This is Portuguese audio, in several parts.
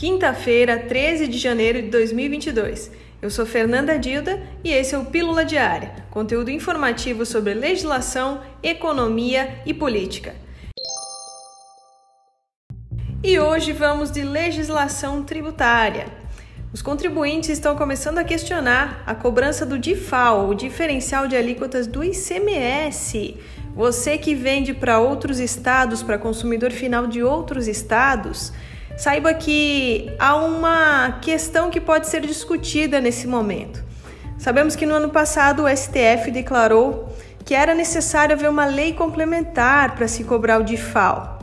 quinta-feira, 13 de janeiro de 2022. Eu sou Fernanda Dilda e esse é o Pílula Diária, conteúdo informativo sobre legislação, economia e política. E hoje vamos de legislação tributária. Os contribuintes estão começando a questionar a cobrança do DIFAL, o diferencial de alíquotas do ICMS. Você que vende para outros estados, para consumidor final de outros estados, saiba que há uma questão que pode ser discutida nesse momento. Sabemos que no ano passado o STF declarou que era necessário haver uma lei complementar para se cobrar o DIFAL.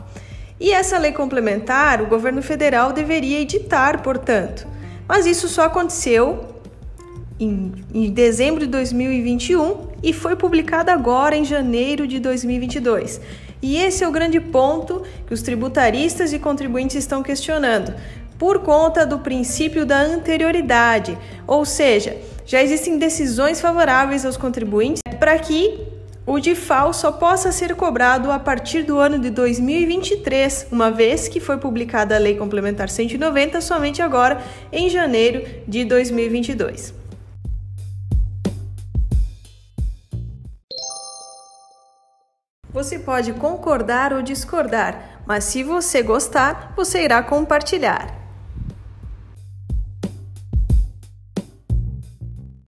E essa lei complementar o governo federal deveria editar, portanto. Mas isso só aconteceu em, em dezembro de 2021 e foi publicada agora em janeiro de 2022. E esse é o grande ponto que os tributaristas e contribuintes estão questionando, por conta do princípio da anterioridade, ou seja, já existem decisões favoráveis aos contribuintes para que o DIFAL só possa ser cobrado a partir do ano de 2023, uma vez que foi publicada a Lei Complementar 190 somente agora em janeiro de 2022. Você pode concordar ou discordar, mas se você gostar, você irá compartilhar.